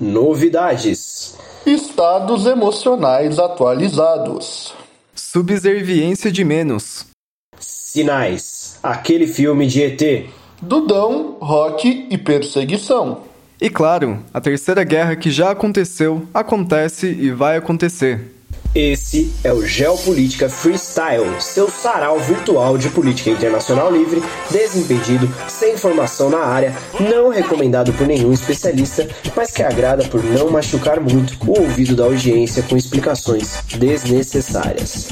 Novidades. Estados emocionais atualizados. Subserviência de menos. Sinais. Aquele filme de ET. Dudão, rock e perseguição. E claro, a terceira guerra que já aconteceu, acontece e vai acontecer. Esse é o Geopolítica Freestyle, seu sarau virtual de política internacional livre, desimpedido, sem formação na área, não recomendado por nenhum especialista, mas que agrada por não machucar muito o ouvido da audiência com explicações desnecessárias.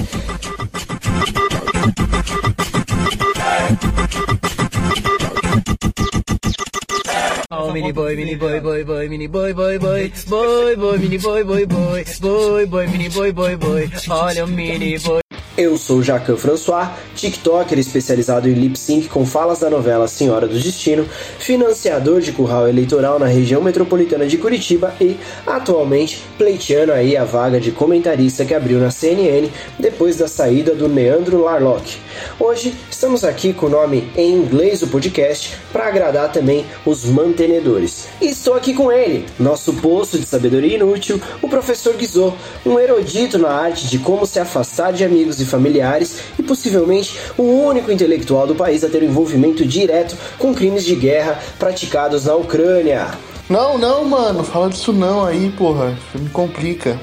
Mini boy, mini boy, boy, boy, mini boy, boy, boy, boy, boy, mini boy, boy, boy, boy, boy, mini boy, boy, boy, olha o mini boy. Eu sou Jacan François, TikToker especializado em lip sync com falas da novela Senhora do Destino, financiador de curral eleitoral na região metropolitana de Curitiba e, atualmente, pleiteando aí a vaga de comentarista que abriu na CNN depois da saída do Leandro Larlock. Hoje estamos aqui com o nome em inglês do podcast para agradar também os mantenedores. E estou aqui com ele, nosso poço de sabedoria inútil, o professor Guizot, um erudito na arte de como se afastar de amigos e familiares e possivelmente o único intelectual do país a ter envolvimento direto com crimes de guerra praticados na Ucrânia. Não, não, mano, fala disso não aí, porra. Me complica.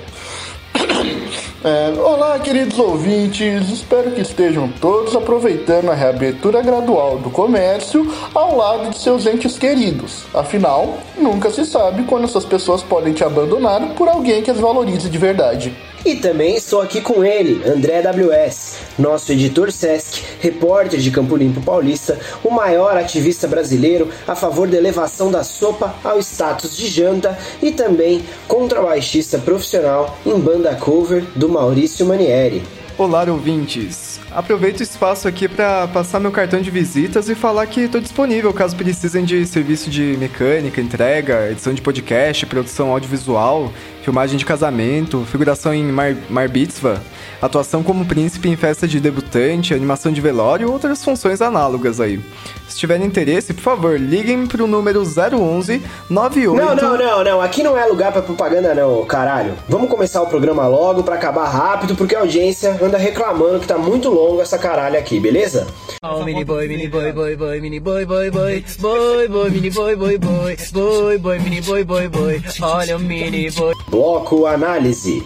É, olá, queridos ouvintes, espero que estejam todos aproveitando a reabertura gradual do comércio ao lado de seus entes queridos. Afinal, nunca se sabe quando essas pessoas podem te abandonar por alguém que as valorize de verdade. E também estou aqui com ele, André WS, nosso editor Sesc, repórter de Campo Limpo Paulista, o maior ativista brasileiro a favor da elevação da sopa ao status de janta e também contrabaixista profissional em banda cover do Maurício Manieri. Olá, ouvintes! Aproveito o espaço aqui para passar meu cartão de visitas e falar que estou disponível caso precisem de serviço de mecânica, entrega, edição de podcast, produção audiovisual, filmagem de casamento, figuração em Mar, Mar Mitzvah, atuação como príncipe em festa de debutante, animação de velório e outras funções análogas aí. Se tiverem interesse, por favor, liguem pro número 011 98... Não, não, não, não, aqui não é lugar para propaganda não, caralho. Vamos começar o programa logo para acabar rápido, porque a audiência anda reclamando que tá muito longo essa caralho aqui, beleza? Oh, mini boy, mini boy, boy, boy, mini boy, boy, boy, boy, boy, mini boy, boy, boy, boy, boy, mini boy, boy, boy, olha o mini boy. Bloco Análise.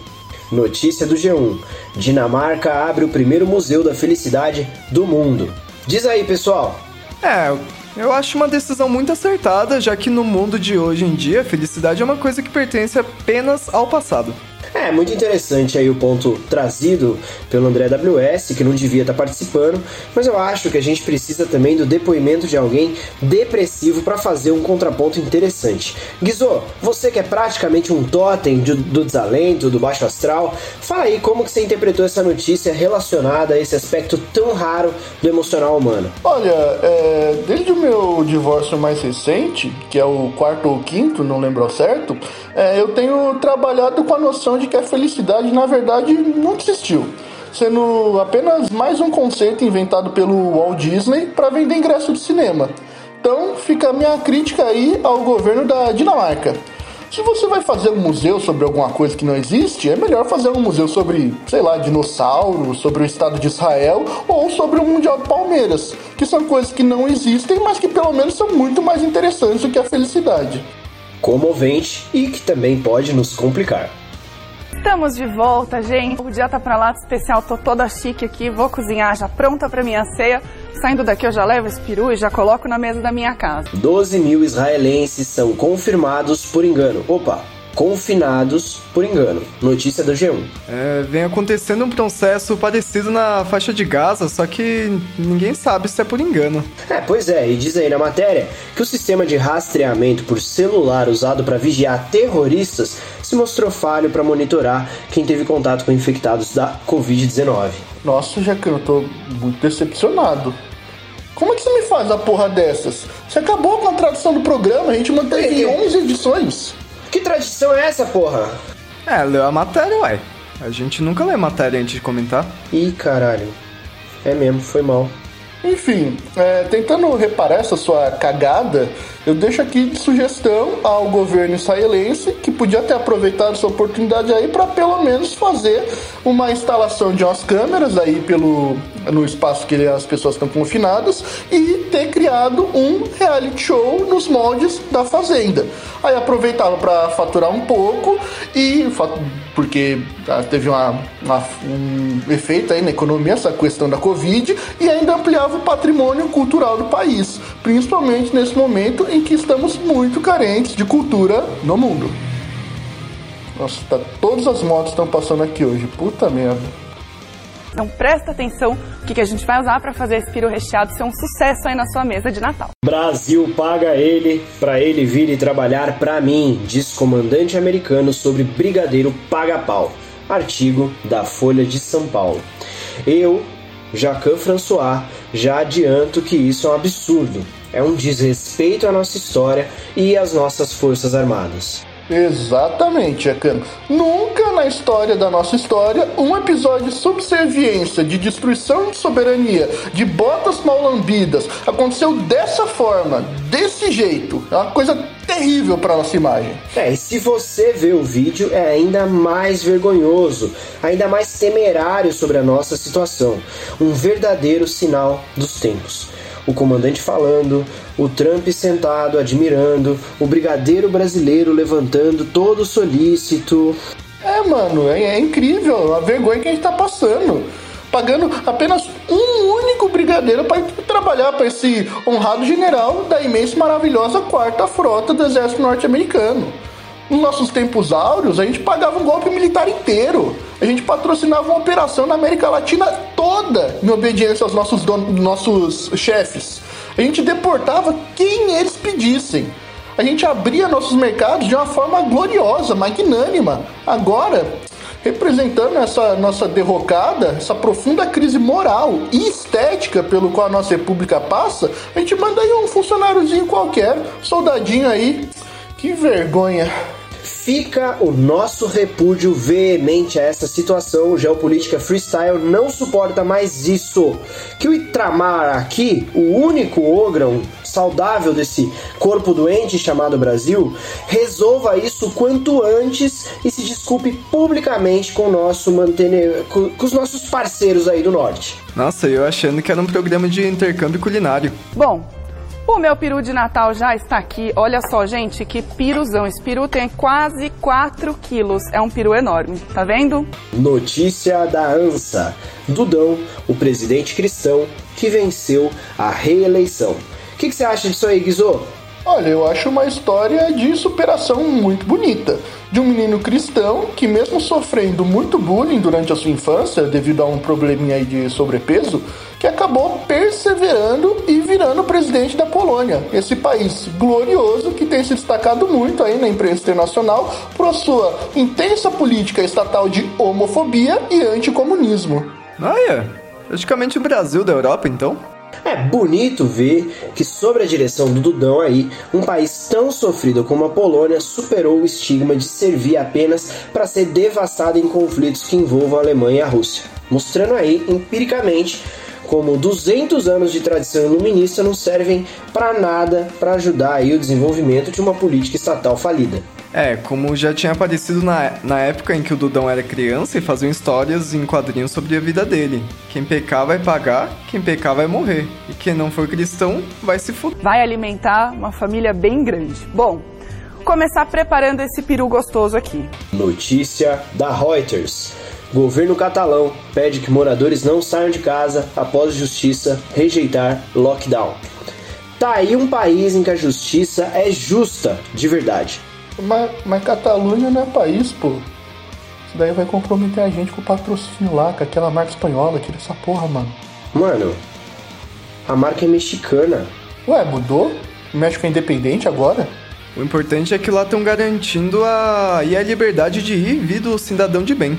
Notícia do G1. Dinamarca abre o primeiro museu da felicidade do mundo. Diz aí, pessoal. É, eu acho uma decisão muito acertada, já que no mundo de hoje em dia, felicidade é uma coisa que pertence apenas ao passado. É, muito interessante aí o ponto trazido pelo André WS, que não devia estar participando, mas eu acho que a gente precisa também do depoimento de alguém depressivo para fazer um contraponto interessante. Guizô, você que é praticamente um totem do, do desalento, do baixo astral, fala aí como que você interpretou essa notícia relacionada a esse aspecto tão raro do emocional humano. Olha, é, desde o meu divórcio mais recente, que é o quarto ou quinto, não lembro certo, é, eu tenho trabalhado com a noção de que a felicidade, na verdade, não existiu. Sendo apenas mais um conceito inventado pelo Walt Disney para vender ingresso de cinema. Então fica a minha crítica aí ao governo da Dinamarca. Se você vai fazer um museu sobre alguma coisa que não existe, é melhor fazer um museu sobre, sei lá, dinossauros, sobre o Estado de Israel ou sobre o Mundial do Palmeiras, que são coisas que não existem, mas que pelo menos são muito mais interessantes do que a felicidade. Comovente e que também pode nos complicar. Estamos de volta, gente. O dia tá pra lá especial, tô toda chique aqui, vou cozinhar já pronta pra minha ceia. Saindo daqui eu já levo esse peru e já coloco na mesa da minha casa. 12 mil israelenses são confirmados por engano. Opa, confinados por engano. Notícia do G1. É, vem acontecendo um processo parecido na faixa de Gaza, só que ninguém sabe se é por engano. É, pois é, e diz aí na matéria que o sistema de rastreamento por celular usado para vigiar terroristas se mostrou falho para monitorar quem teve contato com infectados da Covid-19. Nossa, Jacan, eu tô muito decepcionado. Como é que você me faz a porra dessas? Você acabou com a tradução do programa, a gente manteve Ei, 11 edições. Que tradição é essa, porra? É, leu a matéria, uai. A gente nunca lê matéria antes de comentar. Ih, caralho. É mesmo, foi mal. Enfim, é, tentando reparar essa sua cagada, Eu deixo aqui de sugestão ao governo israelense que podia ter aproveitado essa oportunidade aí para pelo menos fazer uma instalação de umas câmeras aí pelo no espaço que as pessoas estão confinadas e ter criado um reality show nos moldes da fazenda. Aí aproveitava para faturar um pouco e porque ah, teve uma, uma, um efeito aí na economia essa questão da Covid e ainda ampliava o patrimônio cultural do país, principalmente nesse momento em que estamos muito carentes de cultura no mundo. Nossa, tá, todas as motos estão passando aqui hoje, puta merda. Então presta atenção o que, que a gente vai usar para fazer esse peru recheado ser um sucesso aí na sua mesa de Natal. Brasil paga ele para ele vir e trabalhar para mim, diz comandante americano sobre brigadeiro paga-pau. Artigo da Folha de São Paulo. Eu, Jacan François, já adianto que isso é um absurdo. É um desrespeito à nossa história e às nossas Forças Armadas. Exatamente, Ekano. Nunca na história da nossa história um episódio de subserviência, de destruição de soberania, de botas mal lambidas aconteceu dessa forma, desse jeito. É uma coisa terrível para nossa imagem. É, e se você vê o vídeo, é ainda mais vergonhoso, ainda mais temerário sobre a nossa situação. Um verdadeiro sinal dos tempos o comandante falando, o Trump sentado admirando, o brigadeiro brasileiro levantando todo solícito. É, mano, é, é incrível a vergonha que a gente tá passando. Pagando apenas um único brigadeiro para trabalhar para esse honrado general da imensa e maravilhosa quarta frota do exército norte-americano. Nos nossos tempos áureos, a gente pagava um golpe militar inteiro. A gente patrocinava uma operação na América Latina toda em obediência aos nossos, nossos chefes. A gente deportava quem eles pedissem. A gente abria nossos mercados de uma forma gloriosa, magnânima. Agora, representando essa nossa derrocada, essa profunda crise moral e estética pelo qual a nossa república passa, a gente manda aí um funcionáriozinho qualquer, soldadinho aí. Que vergonha. Fica o nosso repúdio veemente a essa situação. Geopolítica freestyle não suporta mais isso. Que o Itramar aqui, o único ogrão saudável desse corpo doente chamado Brasil, resolva isso quanto antes e se desculpe publicamente com, nosso mantene... com os nossos parceiros aí do norte. Nossa, eu achando que era um programa de intercâmbio culinário. Bom, o meu peru de Natal já está aqui. Olha só, gente, que piruzão. Esse peru tem quase 4 quilos. É um peru enorme, tá vendo? Notícia da ANSA. Dudão, o presidente cristão que venceu a reeleição. O que, que, você acha disso aí, Guizô? Olha, eu acho uma história de superação muito bonita. De um menino cristão que, mesmo sofrendo muito bullying durante a sua infância, devido a um probleminha aí de sobrepeso, que acabou perseverando e virando presidente da Polônia, esse país glorioso que tem se destacado muito aí na imprensa internacional por sua intensa política estatal de homofobia e anticomunismo. Olha, praticamente o Brasil da Europa, então. É bonito ver que, sob a direção do Dudão aí, um país tão sofrido como a Polônia superou o estigma de servir apenas para ser devastado em conflitos que envolvam a Alemanha e a Rússia, mostrando aí empiricamente como 200 anos de tradição iluminista não servem para nada para ajudar aí o desenvolvimento de uma política estatal falida. É, como já tinha aparecido na, na época em que o Dudão era criança e faziam histórias em quadrinhos sobre a vida dele. Quem pecar vai pagar, quem pecar vai morrer. E quem não for cristão vai se fuder. Vai alimentar uma família bem grande. Bom, começar preparando esse peru gostoso aqui. Notícia da Reuters. Governo catalão pede que moradores não saiam de casa após justiça rejeitar lockdown. Tá aí um país em que a justiça é justa, de verdade. Mas, mas Catalunha não é país, pô. Isso daí vai comprometer a gente com o patrocínio lá, com aquela marca espanhola, tira essa porra, mano. Mano, a marca é mexicana. Ué, mudou? O México é independente agora? O importante é que lá estão garantindo a... e a liberdade de ir e vir do cidadão de bem.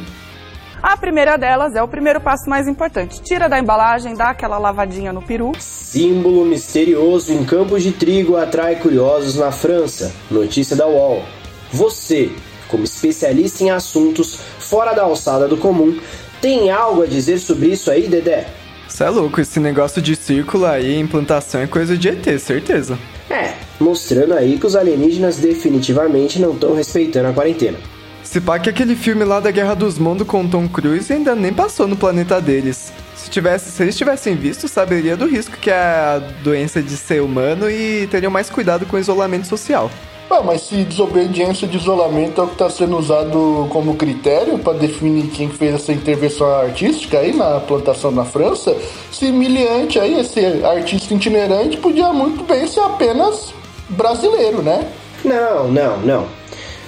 A primeira delas é o primeiro passo mais importante. Tira da embalagem, dá aquela lavadinha no peru. Símbolo misterioso em campos de trigo atrai curiosos na França. Notícia da UOL. Você, como especialista em assuntos fora da alçada do comum, tem algo a dizer sobre isso aí, Dedé? Você é louco, esse negócio de círculo aí, implantação é coisa de ET, certeza. É, mostrando aí que os alienígenas definitivamente não estão respeitando a quarentena. Se pá que aquele filme lá da Guerra dos Mundos com Tom Cruise ainda nem passou no planeta deles. Se, tivesse, se eles tivessem visto, saberia do risco que é a doença de ser humano e teriam mais cuidado com o isolamento social. Ah, mas se desobediência de isolamento é o que está sendo usado como critério para definir quem fez essa intervenção artística aí na plantação na França, esse miliante aí, esse artista itinerante, podia muito bem ser apenas brasileiro, né? Não, não, não.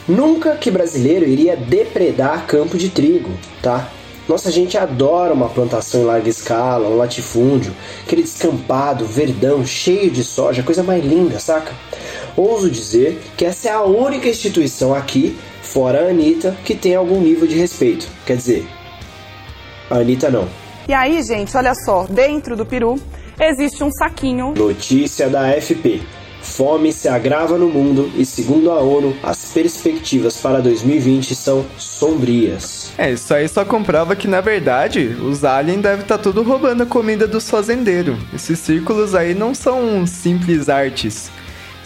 Nunca que brasileiro iria depredar campo de trigo, tá? Nossa gente adora uma plantação em larga escala, um latifúndio, aquele descampado, verdão, cheio de soja, coisa mais linda, saca? Ouso dizer que essa é a única instituição aqui, fora a Anitta, que tem algum nível de respeito. Quer dizer, a Anitta não. E aí, gente, olha só, dentro do peru existe um saquinho. Notícia da FP. Fome se agrava no mundo e, segundo a ONU, as perspectivas para 2020 são sombrias. É, isso aí só comprova que, na verdade, os aliens devem estar tá tudo roubando a comida dos fazendeiros. Esses círculos aí não são simples artes.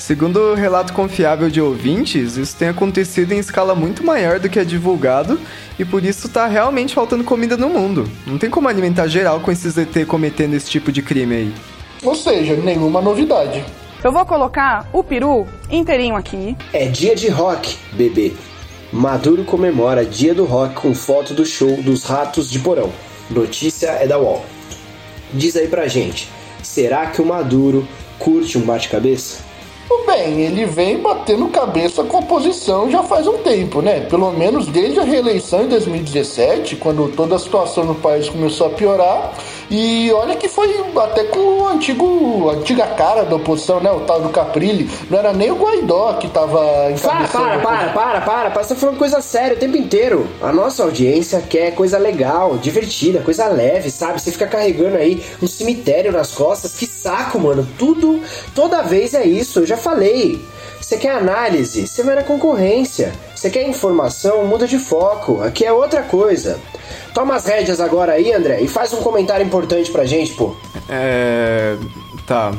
Segundo o relato confiável de ouvintes, isso tem acontecido em escala muito maior do que é divulgado e por isso tá realmente faltando comida no mundo. Não tem como alimentar geral com esses ET cometendo esse tipo de crime aí. Ou seja, nenhuma novidade. Eu vou colocar o peru inteirinho aqui. É dia de rock, bebê. Maduro comemora dia do rock com foto do show dos Ratos de Porão. Notícia é da UOL. Diz aí pra gente, será que o Maduro curte um bate-cabeça? Bem, ele vem batendo cabeça com a oposição já faz um tempo, né? Pelo menos desde a reeleição em 2017, quando toda a situação no país começou a piorar. E olha que foi até com o antigo, a antiga cara da oposição, né? O tal do Caprilli. Não era nem o Guaidó que tava Para, para, para, para, para, para. Você tá falando coisa séria o tempo inteiro. A nossa audiência quer coisa legal, divertida, coisa leve, sabe? Você fica carregando aí um cemitério nas costas. Que saco, mano. Tudo, toda vez é isso. Eu já falei. Você quer análise? Você vai na concorrência. Você quer informação? Muda de foco. Aqui é outra coisa. Toma as rédeas agora aí, André, e faz um comentário importante pra gente, pô. É. Tá.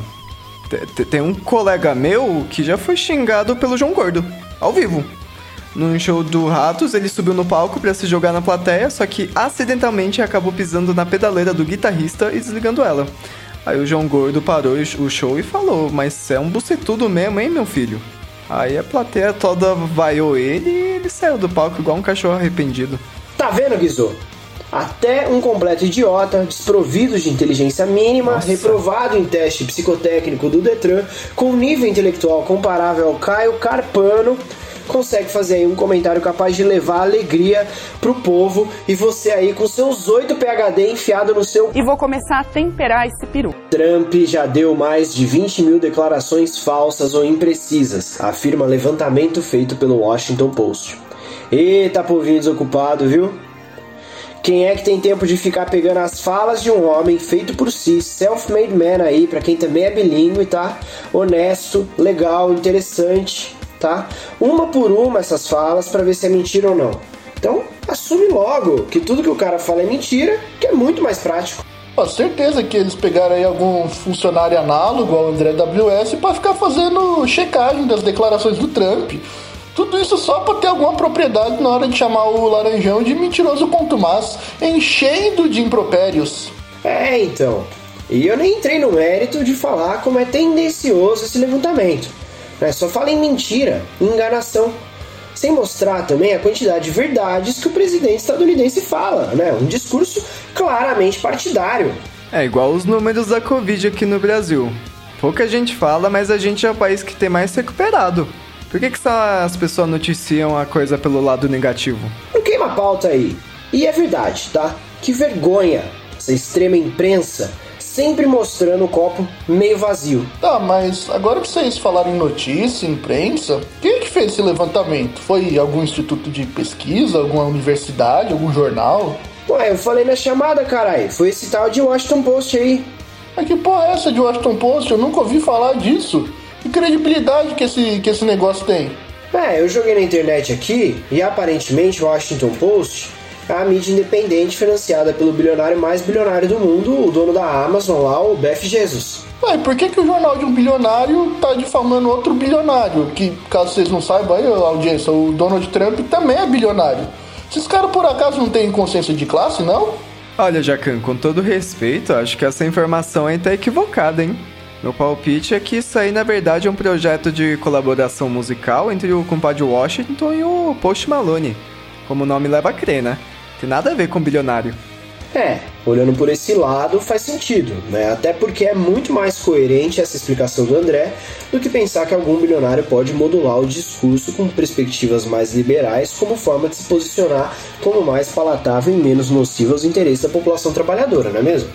Tem um colega meu que já foi xingado pelo João Gordo, ao vivo. No show do Ratos, ele subiu no palco para se jogar na plateia, só que acidentalmente acabou pisando na pedaleira do guitarrista e desligando ela. Aí o João Gordo parou o show e falou: Mas é um bucetudo mesmo, hein, meu filho? Aí a plateia toda vaiou ele e ele saiu do palco igual um cachorro arrependido. Tá vendo, Guizô? Até um completo idiota, desprovido de inteligência mínima, Nossa. reprovado em teste psicotécnico do Detran, com nível intelectual comparável ao Caio Carpano, consegue fazer aí um comentário capaz de levar alegria pro povo e você aí com seus 8 PHD enfiado no seu. E vou começar a temperar esse peru. Trump já deu mais de 20 mil declarações falsas ou imprecisas, afirma levantamento feito pelo Washington Post. Eita, povinho desocupado, viu? Quem é que tem tempo de ficar pegando as falas de um homem feito por si, self-made man aí, para quem também é bilíngue, tá? Honesto, legal, interessante, tá? Uma por uma essas falas para ver se é mentira ou não. Então, assume logo que tudo que o cara fala é mentira, que é muito mais prático. Com certeza que eles pegaram aí algum funcionário análogo ao André WS para ficar fazendo checagem das declarações do Trump. Tudo isso só para ter alguma propriedade na hora de chamar o Laranjão de mentiroso contumaz, enchendo de impropérios. É, então. E eu nem entrei no mérito de falar como é tendencioso esse levantamento. Né? Só fala em mentira, enganação. Sem mostrar também a quantidade de verdades que o presidente estadunidense fala, né? Um discurso claramente partidário. É igual os números da Covid aqui no Brasil. Pouca gente fala, mas a gente é o país que tem mais recuperado. Por que, que as pessoas noticiam a coisa pelo lado negativo? Não queima a pauta aí. E é verdade, tá? Que vergonha essa extrema imprensa sempre mostrando o copo meio vazio. Tá, mas agora que vocês falaram em notícia, imprensa, quem é que fez esse levantamento? Foi algum instituto de pesquisa, alguma universidade, algum jornal? Ué, eu falei na chamada, carai. Foi esse tal de Washington Post aí. Mas que porra é essa de Washington Post? Eu nunca ouvi falar disso. Que credibilidade que esse, que esse negócio tem? É, eu joguei na internet aqui e aparentemente o Washington Post a mídia independente financiada pelo bilionário mais bilionário do mundo, o dono da Amazon lá, o Beth Jesus. Ué, por que, que o jornal de um bilionário tá difamando outro bilionário? Que, caso vocês não saibam aí, a audiência, o Donald Trump também é bilionário. Esses caras por acaso não têm consciência de classe, não? Olha, Jacan, com todo respeito, acho que essa informação aí tá equivocada, hein? Meu palpite é que isso aí, na verdade, é um projeto de colaboração musical entre o compadre Washington e o Post Malone. Como o nome leva a crer, né? Tem nada a ver com bilionário. É, olhando por esse lado faz sentido, né? Até porque é muito mais coerente essa explicação do André do que pensar que algum bilionário pode modular o discurso com perspectivas mais liberais como forma de se posicionar como mais palatável e menos nocivo aos interesses da população trabalhadora, não é mesmo?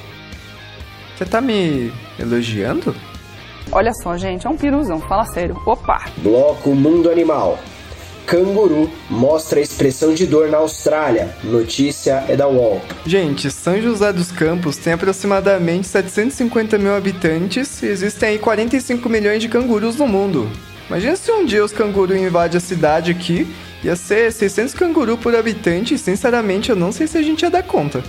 Você tá me elogiando? Olha só, gente, é um piruzão, fala sério. Opa! Bloco Mundo Animal. Canguru mostra expressão de dor na Austrália. Notícia é da UOL. Gente, São José dos Campos tem aproximadamente 750 mil habitantes e existem aí 45 milhões de cangurus no mundo. Imagina se um dia os cangurus invadem a cidade aqui, ia ser 600 cangurus por habitante e sinceramente eu não sei se a gente ia dar conta.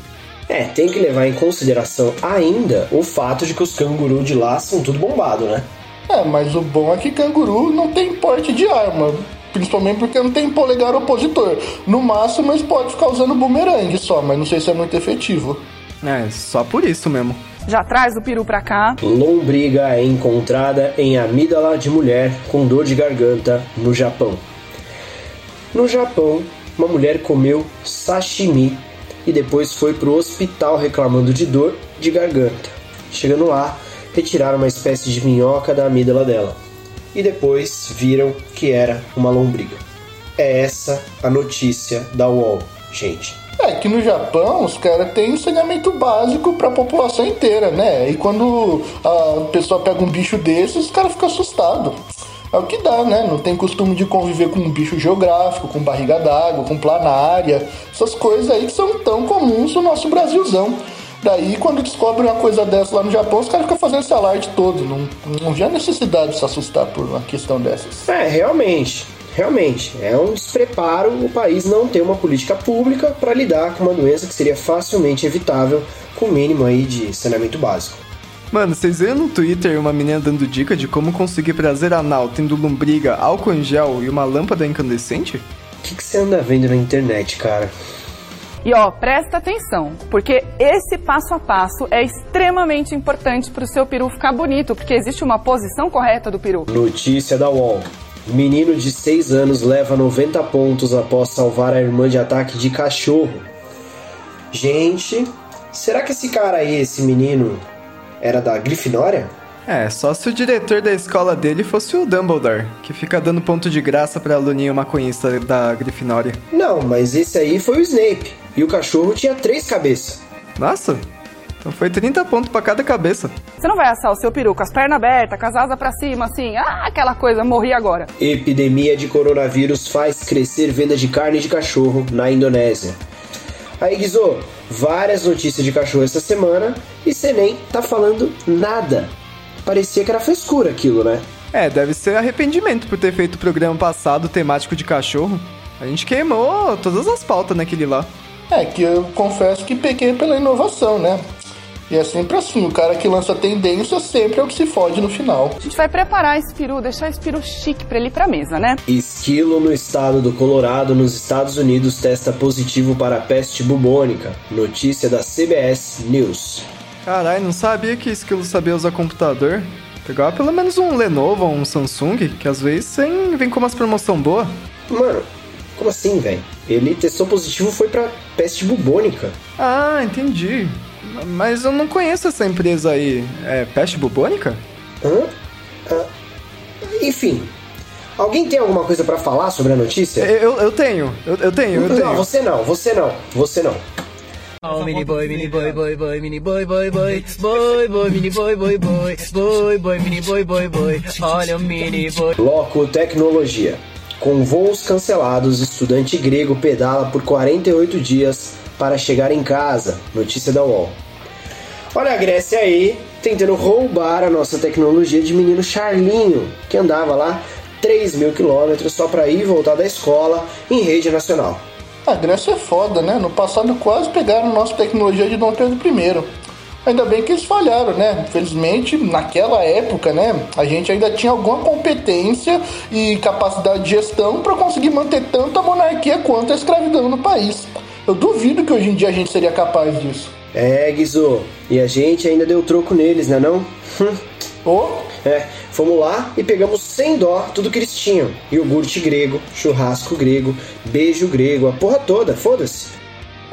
É, tem que levar em consideração ainda o fato de que os cangurus de lá são tudo bombado, né? É, mas o bom é que canguru não tem porte de arma. Principalmente porque não tem polegar opositor. No máximo, eles podem ficar usando bumerangue só, mas não sei se é muito efetivo. É, só por isso mesmo. Já traz o peru pra cá. Lombriga é encontrada em amígdala de mulher com dor de garganta no Japão. No Japão, uma mulher comeu sashimi e depois foi pro hospital reclamando de dor de garganta. Chegando lá, retiraram uma espécie de minhoca da amígdala dela e depois viram que era uma lombriga. É essa a notícia da UOL, gente. É que no Japão os caras têm saneamento básico para a população inteira, né? E quando a pessoa pega um bicho desses, os caras ficam assustados. É o que dá, né? Não tem costume de conviver com um bicho geográfico, com barriga d'água, com planária, essas coisas aí que são tão comuns no nosso Brasilzão. Daí, quando descobrem uma coisa dessa lá no Japão, os caras ficam fazendo esse alarde todo. Não, não vê a necessidade de se assustar por uma questão dessas. É, realmente. Realmente, é um despreparo o país não ter uma política pública para lidar com uma doença que seria facilmente evitável com o mínimo aí de saneamento básico. Mano, vocês viram no Twitter uma menina dando dica de como conseguir prazer anal tendo lombriga, álcool em gel e uma lâmpada incandescente? O que, que você anda vendo na internet, cara? E ó, presta atenção, porque esse passo a passo é extremamente importante para o seu peru ficar bonito, porque existe uma posição correta do peru. Notícia da UOL. Menino de 6 anos leva 90 pontos após salvar a irmã de ataque de cachorro. Gente, será que esse cara aí, esse menino, era da Grifinória? É, só se o diretor da escola dele fosse o Dumbledore, que fica dando ponto de graça pra aluninha maconhista da Grifinória. Não, mas esse aí foi o Snape. E o cachorro tinha três cabeças. Nossa, então foi 30 pontos pra cada cabeça. Você não vai assar o seu peru com as pernas abertas, com as asas pra cima, assim, ah, aquela coisa, morri agora. Epidemia de coronavírus faz crescer venda de carne de cachorro na Indonésia. Aí, Guizô, várias notícias de cachorro essa semana e você nem tá falando nada. Parecia que era frescura aquilo, né? É, deve ser arrependimento por ter feito o programa passado temático de cachorro. A gente queimou todas as pautas naquele lá. É que eu confesso que peguei pela inovação, né? E é sempre assim, o cara que lança tendência sempre é o que se fode no final. A gente vai preparar esse peru, deixar esse peru chique pra ele ir pra mesa, né? Esquilo no estado do Colorado, nos Estados Unidos, testa positivo para a peste bubônica. Notícia da CBS News. Caralho, não sabia que esquilo sabia usar computador. Pegar pelo menos um Lenovo ou um Samsung, que às vezes vem, vem com umas promoção boa. Mano, como assim, velho? Ele testou positivo foi pra peste bubônica. Ah, entendi. Mas eu não conheço essa empresa aí. É peste bubônica? Hã? Ah, enfim. Alguém tem alguma coisa pra falar sobre a notícia? Eu, eu tenho, eu, eu tenho, eu não, tenho. você não, você não, você não. Oh, mini boy, mini boy, boy, boy, mini boy, boy, boy, boy, boy, mini boy, boy, boy, boy, boy, mini boy, boy, boy, olha o mini boy. Bloco Tecnologia. Com voos cancelados, estudante grego pedala por 48 dias para chegar em casa. Notícia da UOL. Olha a Grécia aí, tentando roubar a nossa tecnologia de menino Charlinho, que andava lá 3 mil quilômetros só para ir e voltar da escola em rede nacional. A Grécia é foda, né? No passado quase pegaram nossa tecnologia de Dom Pedro I. Ainda bem que eles falharam, né? Infelizmente, naquela época, né, a gente ainda tinha alguma competência e capacidade de gestão para conseguir manter tanto a monarquia quanto a escravidão no país. Eu duvido que hoje em dia a gente seria capaz disso. É, Guizô, e a gente ainda deu troco neles, né não? Ô, É, fomos lá e pegamos sem dó tudo que eles tinham. Iogurte grego, churrasco grego, beijo grego, a porra toda, foda-se.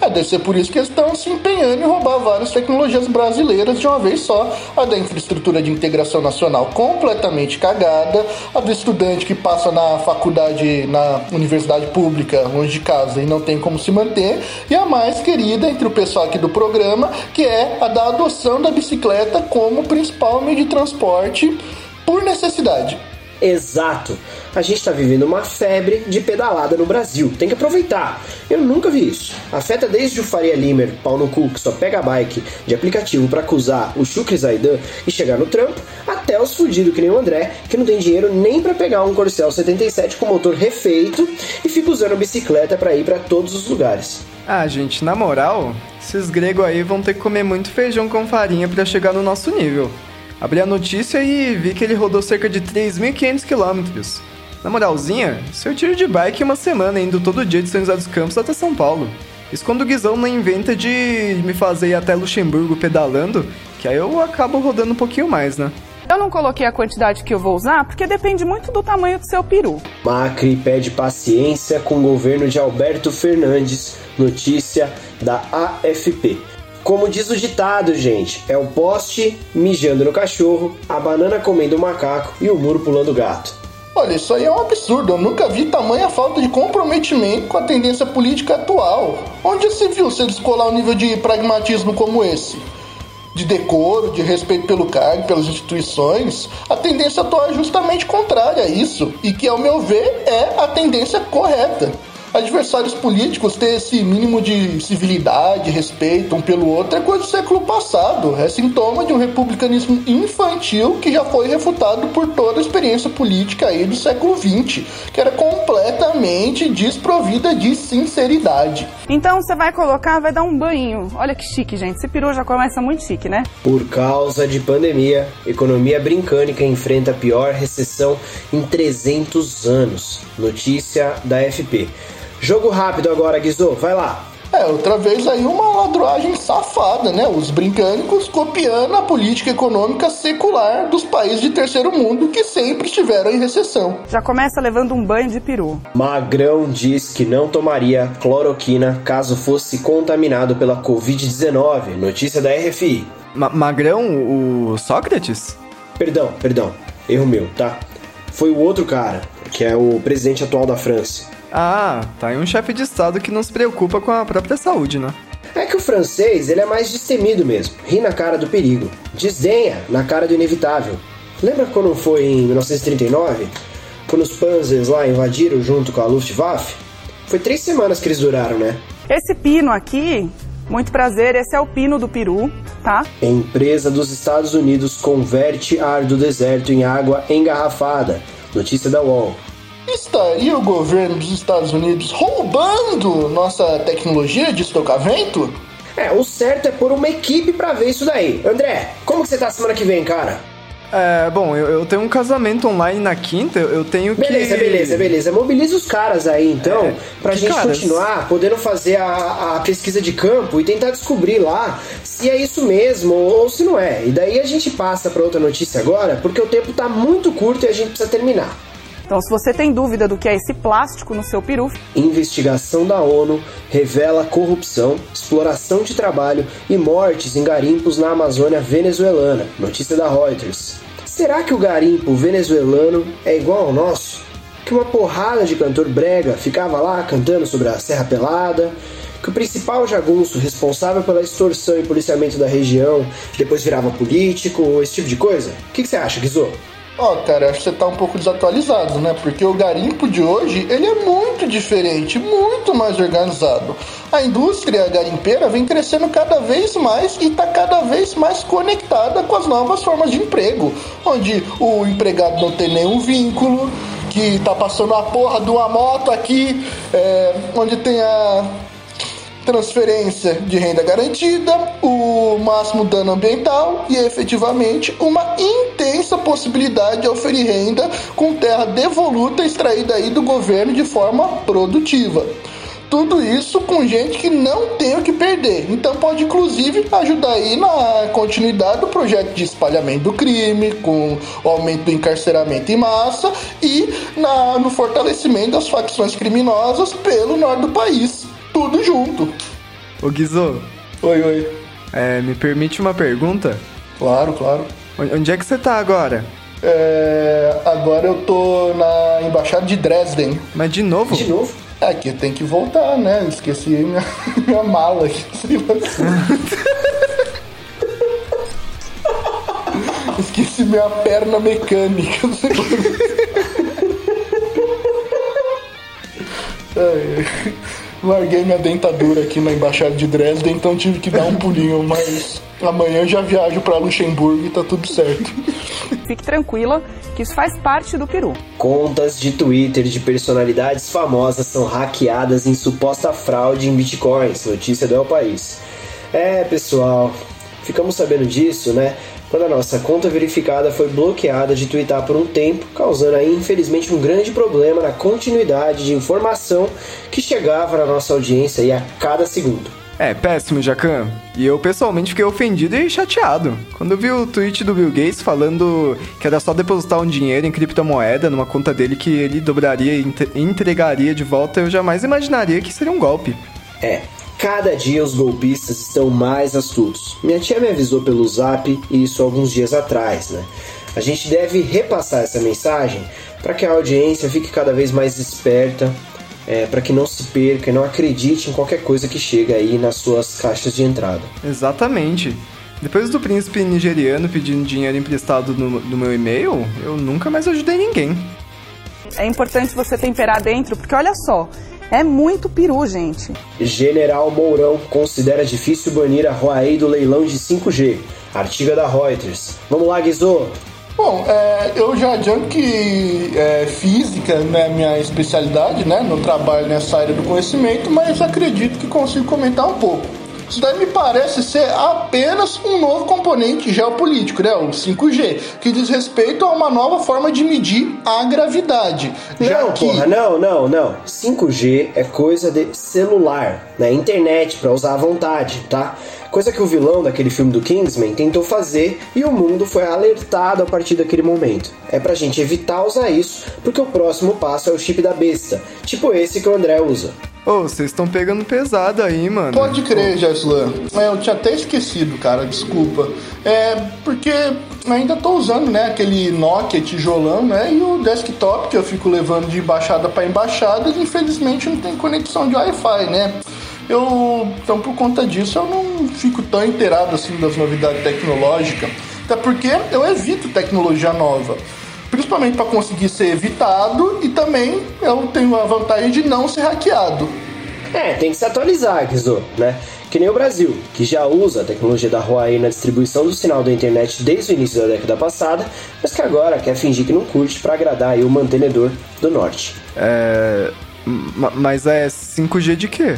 É, deve ser por isso que eles estão se empenhando em roubar várias tecnologias brasileiras de uma vez só. A da infraestrutura de integração nacional completamente cagada, a do estudante que passa na faculdade, na universidade pública, longe de casa e não tem como se manter, e a mais querida entre o pessoal aqui do programa, que é a da adoção da bicicleta como principal meio de transporte por necessidade. Exato. A gente tá vivendo uma febre de pedalada no Brasil. Tem que aproveitar. Eu nunca vi isso. Afeta desde o Faria Limer, pau no cu, que só pega a bike de aplicativo pra acusar o Shukri Zaidan e chegar no trampo, até os fudidos que nem o André, que não tem dinheiro nem pra pegar um Corcel 77 com motor refeito e fica usando bicicleta pra ir pra todos os lugares. Ah, gente, na moral, esses gregos aí vão ter que comer muito feijão com farinha pra chegar no nosso nível. Abri a notícia e vi que ele rodou cerca de 3.500 quilômetros. Na moralzinha, se eu tiro de bike uma semana indo todo dia de São José dos Campos até São Paulo. Isso quando o Guizão não inventa de me fazer ir até Luxemburgo pedalando, que aí eu acabo rodando um pouquinho mais, né? Eu não coloquei a quantidade que eu vou usar porque depende muito do tamanho do seu peru. Macri pede paciência com o governo de Alberto Fernandes, notícia da AFP. Como diz o ditado, gente, é o poste mijando no cachorro, a banana comendo o macaco e o muro pulando o gato. Olha, isso aí é um absurdo. Eu nunca vi tamanha falta de comprometimento com a tendência política atual. Onde se viu se descolar um nível de pragmatismo como esse? De decoro, de respeito pelo cargo, pelas instituições, a tendência atual é justamente contrária a isso, e que, ao meu ver, é a tendência correta. Adversários políticos ter esse mínimo de civilidade, respeito um pelo outro é coisa do século passado. É sintoma de um republicanismo infantil que já foi refutado por toda a experiência política aí do século XX, que era completamente desprovida de sinceridade. Então você vai colocar, vai dar um banho. Olha que chique, gente. Esse peru já começa muito chique, né? Por causa de pandemia, economia brincânica enfrenta a pior recessão em 300 anos. Notícia da FP. Jogo rápido agora, Guizô, vai lá. É, outra vez aí uma ladroagem safada, né? Os brincânicos copiando a política econômica secular dos países de terceiro mundo que sempre estiveram em recessão. Já começa levando um banho de peru. Magrão diz que não tomaria cloroquina caso fosse contaminado pela Covid-19. Notícia da RFI. Ma Magrão, o Sócrates? Perdão, perdão. Erro meu, tá? Foi o outro cara, que é o presidente atual da França. Ah, tá aí um chefe de estado que não se preocupa com a própria saúde, né? É que o francês, ele é mais destemido mesmo. Ri na cara do perigo. Desdenha na cara do inevitável. Lembra quando foi em 1939? Quando os Panzers lá invadiram junto com a Luftwaffe? Foi três semanas que eles duraram, né? Esse pino aqui, muito prazer, esse é o pino do peru, tá? Empresa dos Estados Unidos converte ar do deserto em água engarrafada. Notícia da UOL. Estaria o governo dos Estados Unidos roubando nossa tecnologia de estocamento? É, o certo é pôr uma equipe pra ver isso daí. André, como que você tá semana que vem, cara? É, bom, eu, eu tenho um casamento online na quinta, eu, eu tenho que. Beleza, beleza, beleza. Mobiliza os caras aí, então, É, pra gente caras? continuar podendo fazer a, a pesquisa de campo e tentar descobrir lá se é isso mesmo ou, ou se não é. E daí a gente passa pra outra notícia agora, porque o tempo tá muito curto e a gente precisa terminar. Então, se você tem dúvida do que é esse plástico no seu peru, Investigação da ONU revela corrupção, exploração de trabalho e mortes em garimpos na Amazônia venezuelana. Notícia da Reuters. Será que o garimpo venezuelano é igual ao nosso? Que uma porrada de cantor brega ficava lá cantando sobre a Serra Pelada? Que o principal jagunço responsável pela extorsão e policiamento da região depois virava político, esse tipo de coisa? O que, que você acha, Guizô? Ó, cara, acho que você tá um pouco desatualizado, né? Porque o garimpo de hoje, ele é muito diferente, muito mais organizado. A indústria garimpeira vem crescendo cada vez mais e tá cada vez mais conectada com as novas formas de emprego, onde o empregado não tem nenhum vínculo, que que tá passando a porra de uma moto aqui, é, onde tem a transferência de renda garantida, o máximo dano ambiental e efetivamente uma intensa possibilidade de oferir renda com terra devoluta extraída aí do governo de forma produtiva. Tudo isso com gente que não tem o que perder. Então pode inclusive ajudar aí na continuidade do projeto de espalhamento do crime, com o aumento do encarceramento em massa e na, no fortalecimento das facções criminosas pelo norte do país. Tudo junto. Ô Guizô. Oi, oi. É, me permite uma pergunta? Claro, claro. Onde é que você tá agora? É, agora eu tô na embaixada de Dresden. Mas de novo? De novo? É que tem que voltar, né? Esqueci minha, minha mala aqui. Esqueci minha perna mecânica. Larguei minha dentadura aqui na embaixada de Dresden, então tive que dar um pulinho, mas amanhã já viajo para Luxemburgo e tá tudo certo. Fique tranquila que isso faz parte do Peru. Contas de Twitter de personalidades famosas são hackeadas em suposta fraude em bitcoins, notícia do El País. É, pessoal, ficamos sabendo disso, né? Quando a nossa conta verificada foi bloqueada de twittar por um tempo, causando aí infelizmente um grande problema na continuidade de informação que chegava na nossa audiência aí a cada segundo. É, péssimo, Jacan. E eu pessoalmente fiquei ofendido e chateado. Quando eu vi o tweet do Bill Gates falando que era só depositar um dinheiro em criptomoeda numa conta dele que ele dobraria e entregaria de volta, eu jamais imaginaria que seria um golpe. É, cada dia os golpistas estão mais astutos. Minha tia me avisou pelo zap isso alguns dias atrás, né? A gente deve repassar essa mensagem para que a audiência fique cada vez mais esperta é, para que não se perca e não acredite em qualquer coisa que chega aí nas suas caixas de entrada. Exatamente. Depois do príncipe nigeriano pedindo dinheiro emprestado no, no meu e-mail, eu nunca mais ajudei ninguém. É importante você temperar dentro, porque olha só, é muito peru, gente. General Mourão considera difícil banir a Huawei do leilão de 5G. Artigo da Reuters. Vamos lá, Guizô. Bom, é, eu já adianto que é, física não é minha especialidade, né? Não trabalho nessa área do conhecimento, mas acredito que consigo comentar um pouco. Isso daí me parece ser apenas um novo componente geopolítico, né? O 5G, que diz respeito a uma nova forma de medir a gravidade. Não, que... porra, não, não, não. 5G é coisa de celular, né? Internet para usar à vontade, tá? Coisa que o vilão daquele filme do Kingsman tentou fazer e o mundo foi alertado a partir daquele momento. É pra gente evitar usar isso, porque o próximo passo é o chip da besta, tipo esse que o André usa. Ô, vocês estão pegando pesado aí, mano. Pode crer, Jaslan. É, eu tinha até esquecido, cara, desculpa. É, porque ainda tô usando, né, aquele Nokia tijolão, né, e o desktop que eu fico levando de embaixada para embaixada, infelizmente não tem conexão de Wi-Fi, né. Eu, então por conta disso, eu não fico tão inteirado assim das novidades tecnológicas, até porque eu evito tecnologia nova, principalmente para conseguir ser evitado e também eu tenho a vantagem de não ser hackeado. É, tem que se atualizar, Guizô, né? Que nem o Brasil, que já usa a tecnologia da Huawei na distribuição do sinal da internet desde o início da década passada, mas que agora quer fingir que não curte para agradar aí o mantenedor do norte. É. Mas é 5G de quê?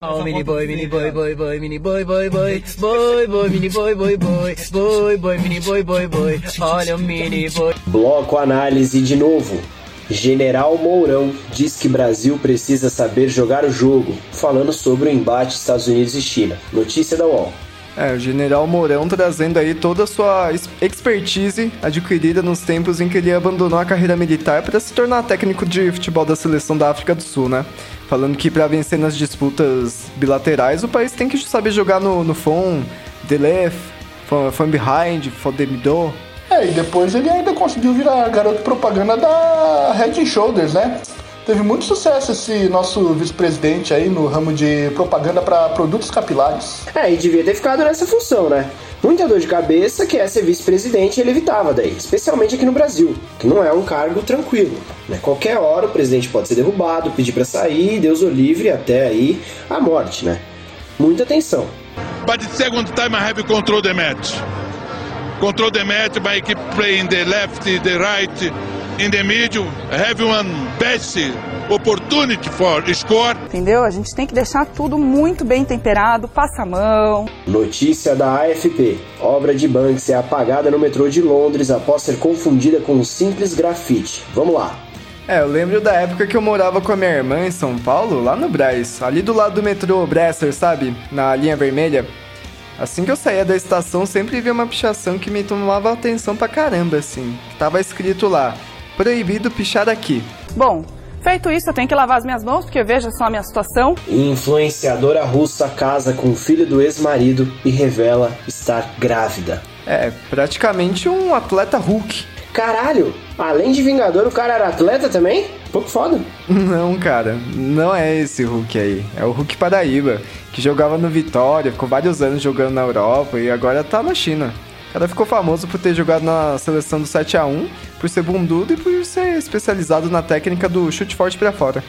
Oh, mini boy, mini boy, boy, boy, mini boy, boy, boy, boy, boy, mini boy, boy, boy, boy, boy, mini boy, boy, boy, olha o mini boy. Bloco análise de novo. General Mourão diz que Brasil precisa saber jogar o jogo, falando sobre o embate Estados Unidos e China. Notícia da UOL. É, o General Mourão trazendo aí toda a sua expertise adquirida nos tempos em que ele abandonou a carreira militar para se tornar técnico de futebol da seleção da África do Sul, né? Falando que para vencer nas disputas bilaterais o país tem que saber jogar no, no phone, the left, from behind. É, e depois ele ainda conseguiu virar garoto propaganda da Head Shoulders, né? Teve muito sucesso esse nosso vice-presidente aí no ramo de propaganda para produtos capilares. É, e devia ter ficado nessa função, né? Muita dor de cabeça que é ser vice-presidente ele evitava daí, especialmente aqui no Brasil, que não é um cargo tranquilo. Né? Qualquer hora o presidente pode ser derrubado, pedir para sair, Deus o livre até aí a morte, né? Muita atenção. But the second time I have control the match. Control the match, my keep playing the left, the right. In the middle, have one best opportunity for score. Entendeu? A gente tem que deixar tudo muito bem temperado, passa a mão. Notícia da AFP. Obra de Banks é apagada no metrô de Londres após ser confundida com um simples grafite. Vamos lá. É, eu lembro da época que eu morava com a minha irmã em São Paulo, lá no Braz, ali do lado do metrô Bresser, sabe? Na linha vermelha. Assim que eu saía da estação, sempre via uma pichação que me tomava atenção pra caramba, assim. Tava escrito lá: Proibido pichar aqui. Bom, feito isso, eu tenho que lavar as minhas mãos, porque veja só a minha situação. Influenciadora russa casa com o filho do ex-marido e revela estar grávida. É, praticamente um atleta Hulk. Caralho, além de Vingador, o cara era atleta também? Pouco foda. Não, cara, não é esse Hulk aí. É o Hulk Paraíba, que jogava no Vitória, ficou vários anos jogando na Europa e agora tá na China. O cara ficou famoso por ter jogado na seleção do 7 a 1 por ser bundudo e por ser especializado na técnica do chute forte para fora.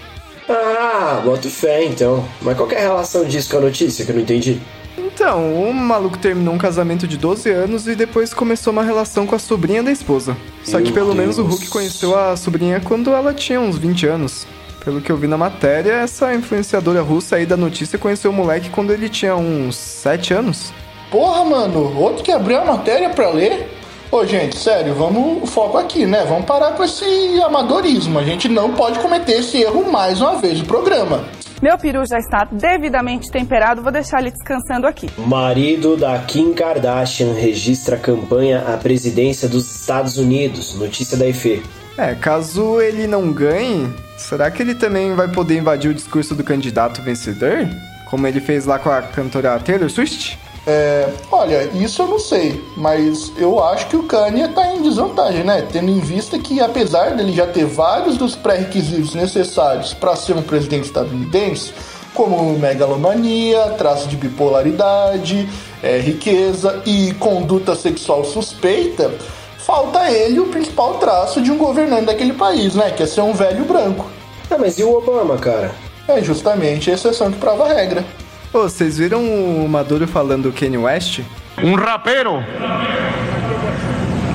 Ah, boto fé então. Mas qual é a relação disso com a notícia que eu não entendi? Então, o maluco terminou um casamento de 12 anos e depois começou uma relação com a sobrinha da esposa. Só que Meu pelo menos o Deus. Hulk conheceu a sobrinha quando ela tinha uns 20 anos. Pelo que eu vi na matéria, essa influenciadora russa aí da notícia conheceu o moleque quando ele tinha uns 7 anos. Porra, mano, outro que abriu a matéria pra ler. Ô, gente, sério, vamos foco aqui, né? Vamos parar com esse amadorismo. A gente não pode cometer esse erro mais uma vez no programa. Meu peru já está devidamente temperado, vou deixar ele descansando aqui. Marido da Kim Kardashian registra campanha à presidência dos Estados Unidos. Notícia da EFE. É, caso ele não ganhe, será que ele também vai poder invadir o discurso do candidato vencedor? Como ele fez lá com a cantora Taylor Swift? É, olha, isso eu não sei, mas eu acho que o Kanye tá em desvantagem, né? Tendo em vista que, apesar dele já ter vários dos pré-requisitos necessários para ser um presidente estadunidense, como megalomania, traço de bipolaridade, é, riqueza e conduta sexual suspeita, falta a ele o principal traço de um governante daquele país, né? Que é ser um velho branco. Ah, mas e o Obama, cara? É justamente a exceção que prova a regra. Ô, vocês viram o Maduro falando Kanye West? un rapero,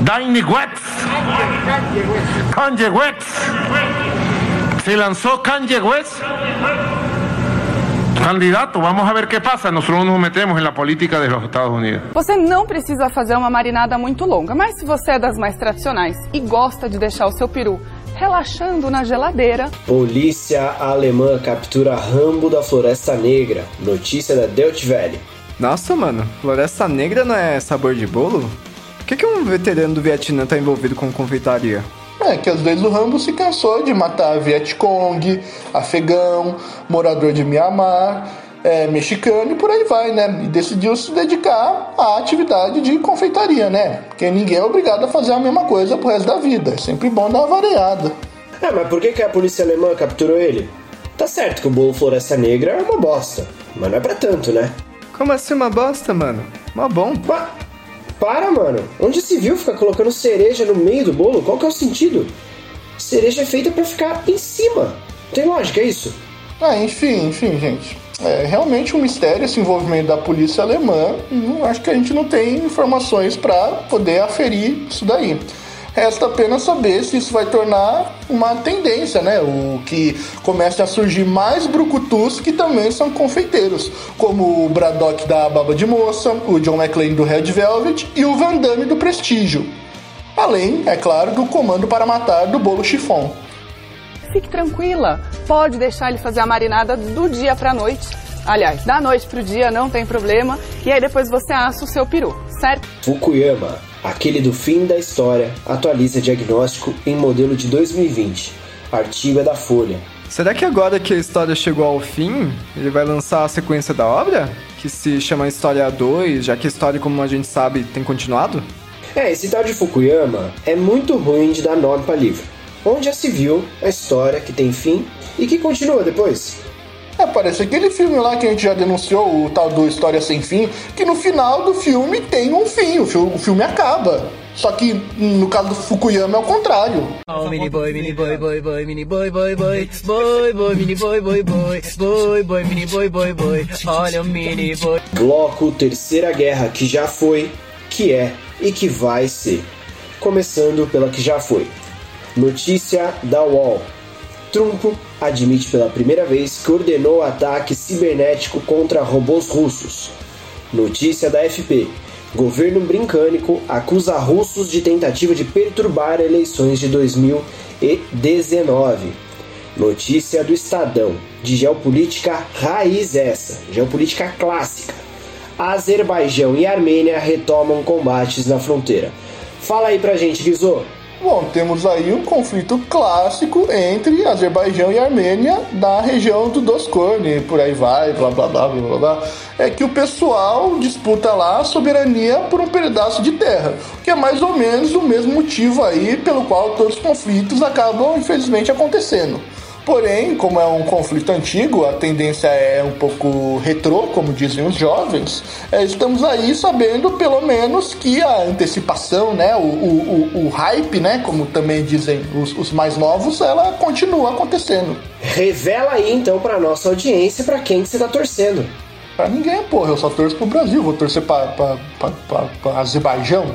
Kanye West, Kanye West, se lanzó Kanye West, candidato, vamos a ver qué pasa, nosotros nos metemos en la política de los Estados Unidos. Você não precisa fazer uma marinada muito longa, mas se você é das mais tradicionais e gosta de deixar o seu peru relaxando na geladeira, Polícia alemã captura Rambo da Floresta Negra. Notícia da Deutsche Welle. Nossa, mano, Floresta Negra não é sabor de bolo? Por que, que um veterano do Vietnã tá envolvido com confeitaria? É, que às vezes o Rambo se cansou de matar Vietcong, afegão, morador de Mianmar, é, mexicano e por aí vai, né? E decidiu se dedicar à atividade de confeitaria, né? Porque ninguém é obrigado a fazer a mesma coisa pro resto da vida. É sempre bom dar uma variada. Ah, mas por que, que a polícia alemã capturou ele? Tá certo que o bolo Floresta Negra é uma bosta, mas não é pra tanto, né? Como assim uma bosta, mano? Mó bom. Pa- para, mano. Onde se viu ficar colocando cereja no meio do bolo? Qual que é o sentido? Cereja é feita pra ficar em cima. Tem lógica é isso? Ah, enfim, enfim, gente. É realmente um mistério esse envolvimento da polícia alemã. Hum, acho que a gente não tem informações para poder aferir isso daí. Resta apenas saber se isso vai tornar uma tendência, né? O que comece a surgir mais brucutus que também são confeiteiros, como o Braddock da Baba de Moça, o John McClane do Red Velvet e o Van Damme do Prestígio. Além, é claro, do Comando para Matar do Bolo Chiffon. Fique tranquila. Pode deixar ele fazer a marinada do dia pra noite. Aliás, da noite pro dia não tem problema. E aí depois você assa o seu peru, certo? Fukuyama, aquele do fim da história, atualiza diagnóstico em modelo de 2020. Artigo é da Folha. Será que agora que a história chegou ao fim, ele vai lançar a sequência da obra? Que se chama História 2, já que a história, como a gente sabe, tem continuado? É, esse tal de Fukuyama é muito ruim de dar nome para livro. Onde já se viu a história que tem fim e que continua depois. É, parece aquele filme lá que a gente já denunciou, o tal do História Sem Fim, que no final do filme tem um fim, o filme, o filme acaba. Só que no caso do Fukuyama é o contrário. Oh, mini boy, mini boy, boy, boy, mini boy, boy, boy, boy, boy, mini boy, boy, boy, boy, boy, mini boy, boy, boy. Olha o mini boy. Bloco Terceira Guerra, que já foi, que é e que vai ser. Começando pela que já foi. Notícia da UOL. Trump admite pela primeira vez que ordenou ataque cibernético contra robôs russos. Notícia da FP. Governo britânico acusa russos de tentativa de perturbar eleições de 2019. Notícia do Estadão. De geopolítica raiz essa, geopolítica clássica. Azerbaijão e Armênia retomam combates na fronteira. Fala aí pra gente, Guizô. Bom, temos aí um conflito clássico entre Azerbaijão e Armênia na região do Doskorne, por aí vai, blá blá blá blá blá. É que o pessoal disputa lá a soberania por um pedaço de terra, que é mais ou menos o mesmo motivo aí pelo qual todos os conflitos acabam infelizmente acontecendo. Porém, como é um conflito antigo, a tendência é um pouco retrô, como dizem os jovens, é, estamos aí sabendo pelo menos que a antecipação, né, o, o, o, hype, né, como também dizem os, os, mais novos, ela continua acontecendo. Revela aí então para nossa audiência para quem que você tá torcendo. Pra ninguém, porra, eu só torço pro Brasil, vou torcer pra, pra, pra, pra, pra Azerbaijão.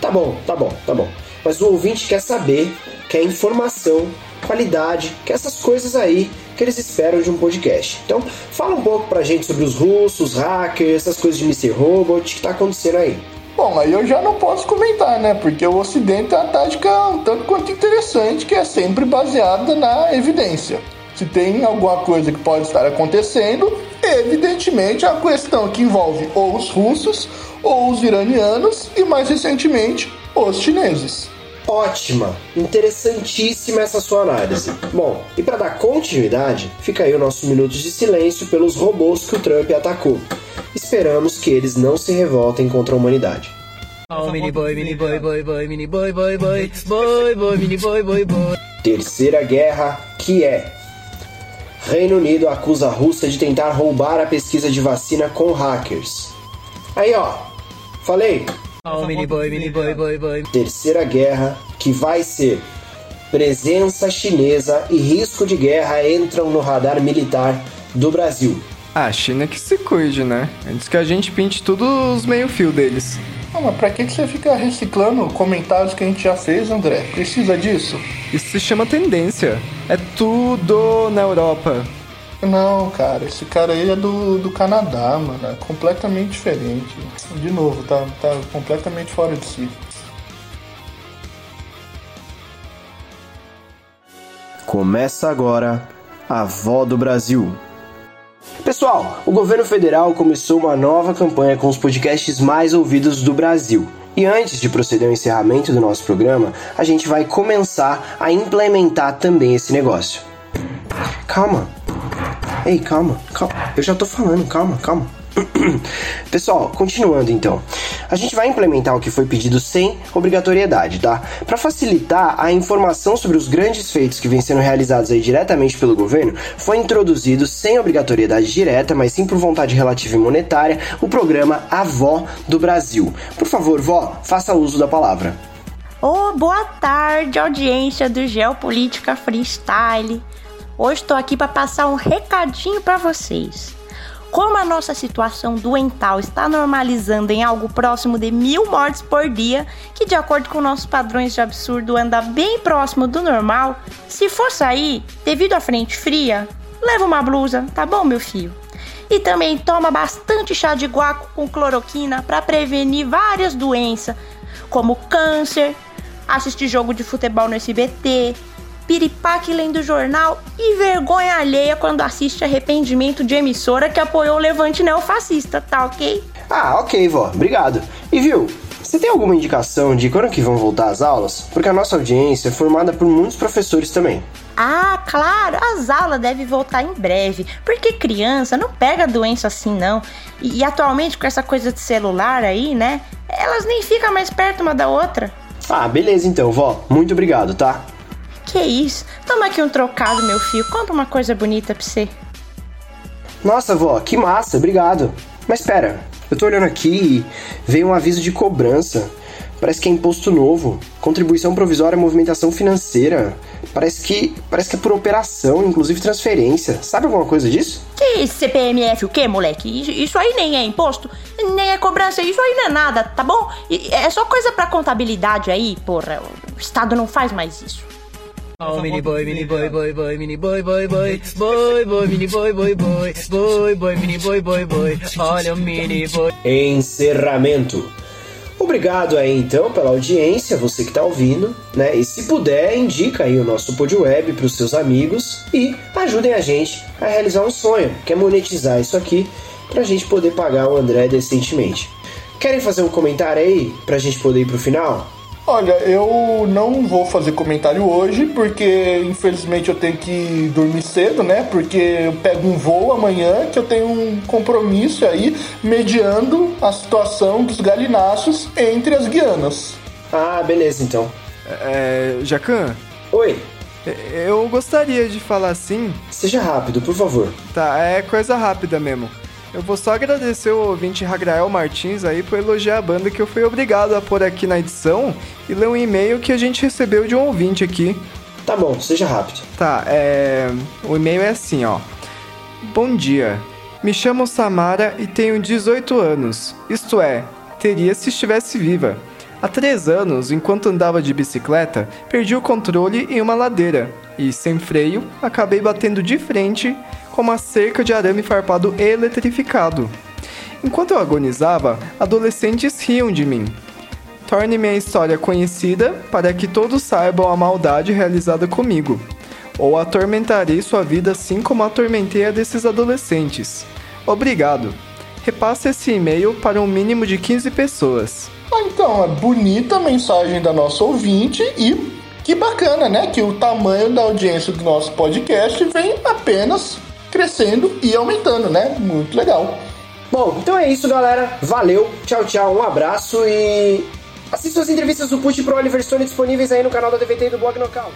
Tá bom, tá bom, tá bom. Mas o ouvinte quer saber, quer informação, qualidade, que é essas coisas aí que eles esperam de um podcast. Então, fala um pouco pra gente sobre os russos, hackers, essas coisas de Mr. Robot, que tá acontecendo aí. Bom, aí eu já não posso comentar, né? Porque o Ocidente é uma tática um tanto quanto interessante, que é sempre baseada na evidência. Se tem alguma coisa que pode estar acontecendo, evidentemente é a questão que envolve ou os russos, ou os iranianos e mais recentemente os chineses. Ótima, interessantíssima essa sua análise. Bom, e para dar continuidade, fica aí o nosso minuto de silêncio pelos robôs que o Trump atacou. Esperamos que eles não se revoltem contra a humanidade. Oh, mini boy, mini boy, boy, boy, mini boy, boy, boy, boy, boy, mini boy, boy, boy. Terceira guerra, que é Reino Unido acusa a Rússia de tentar roubar a pesquisa de vacina com hackers. Aí ó, falei, Oh, mini boy, mini boy, boy, boy. Terceira guerra, que vai ser presença chinesa e risco de guerra entram no radar militar do Brasil. Ah, a China que se cuide, né? Antes que a gente pinte todos os meio-fio deles. Não, mas pra que que você fica reciclando comentários que a gente já fez, André? Precisa disso? Isso se chama tendência. É tudo na Europa. Não, cara, esse cara aí é do, do Canadá, mano. É completamente diferente. De novo, tá, tá completamente fora de si. Começa agora a Vó do Brasil. Pessoal, o governo federal começou uma nova campanha com os podcasts mais ouvidos do Brasil. E antes de proceder ao encerramento do nosso programa, a gente vai começar a implementar também esse negócio. Calma. Ei, calma, calma. Eu já tô falando, calma, calma. Pessoal, continuando então. A gente vai implementar o que foi pedido sem obrigatoriedade, tá? Para facilitar a informação sobre os grandes feitos que vêm sendo realizados aí diretamente pelo governo, foi introduzido sem obrigatoriedade direta, mas sim por vontade relativa e monetária, o programa Avó do Brasil. Por favor, vó, faça uso da palavra. Oh, boa tarde, audiência do Geopolítica Freestyle. Hoje estou aqui para passar um recadinho para vocês. Como a nossa situação doental está normalizando em algo próximo de mil mortes por dia, que de acordo com nossos padrões de absurdo anda bem próximo do normal, se for sair devido à frente fria, leva uma blusa, tá bom, meu filho? E também toma bastante chá de guaco com cloroquina para prevenir várias doenças, como câncer, assistir jogo de futebol no SBT, piripaque lendo jornal e vergonha alheia quando assiste arrependimento de emissora que apoiou o levante neofascista, tá ok? Ah, ok, vó, obrigado. E viu, você tem alguma indicação de quando que vão voltar as aulas? Porque a nossa audiência é formada por muitos professores também. Ah, claro, as aulas devem voltar em breve, porque criança não pega doença assim não. E, e atualmente com essa coisa de celular aí, né? Elas nem ficam mais perto uma da outra. Ah, beleza então, vó. Muito obrigado, tá? Que isso? Toma aqui um trocado, meu filho. Compra uma coisa bonita pra você. Nossa, vó, que massa, obrigado. Mas espera, eu tô olhando aqui e veio um aviso de cobrança. Parece que é imposto novo, contribuição provisória, movimentação financeira. Parece que parece que é por operação, inclusive transferência. Sabe alguma coisa disso? Que CPMF o quê, moleque? Isso aí nem é imposto, nem é cobrança, isso aí não é nada, tá bom? É só coisa pra contabilidade aí, porra. O Estado não faz mais isso. Oh, mini boy, mini boy, boy, boy, mini boy, boy, boy, boy, boy, mini boy, boy, boy, boy, boy, mini boy, boy, boy, olha o mini boy. Encerramento. Obrigado aí então pela audiência, você que está ouvindo, né? E se puder, indica aí o nosso Web para os seus amigos e ajudem a gente a realizar um sonho, que é monetizar isso aqui para a gente poder pagar o André decentemente. Querem fazer um comentário aí para a gente poder ir pro final? Olha, eu não vou fazer comentário hoje, porque infelizmente eu tenho que dormir cedo, né? Porque eu pego um voo amanhã que eu tenho um compromisso aí mediando a situação dos galináceos entre as Guianas. Ah, beleza então. É. Jacan? Oi. Eu gostaria de falar assim. Seja rápido, por favor. Tá, é coisa rápida mesmo. Eu vou só agradecer o ouvinte Ragrael Martins aí por elogiar a banda que eu fui obrigado a pôr aqui na edição e ler um e-mail que a gente recebeu de um ouvinte aqui. Tá bom, seja rápido. Tá, é. O e-mail é assim, ó. Bom dia. Me chamo Samara e tenho 18 anos. Isto é, teria se estivesse viva. Há três anos, enquanto andava de bicicleta, perdi o controle em uma ladeira e, sem freio, acabei batendo de frente com uma cerca de arame farpado eletrificado. Enquanto eu agonizava, adolescentes riam de mim. Torne minha história conhecida para que todos saibam a maldade realizada comigo, ou atormentarei sua vida assim como atormentei a desses adolescentes. Obrigado. Repasse esse e-mail para um mínimo de 15 pessoas. Ah, então, é bonita a mensagem da nossa ouvinte e que bacana, né? Que o tamanho da audiência do nosso podcast vem apenas crescendo e aumentando, né? Muito legal. Bom, então é isso, galera. Valeu, tchau, tchau, um abraço e assista as entrevistas do Push pro Oliver Stone disponíveis aí no canal da DVT e do Blog Knockout.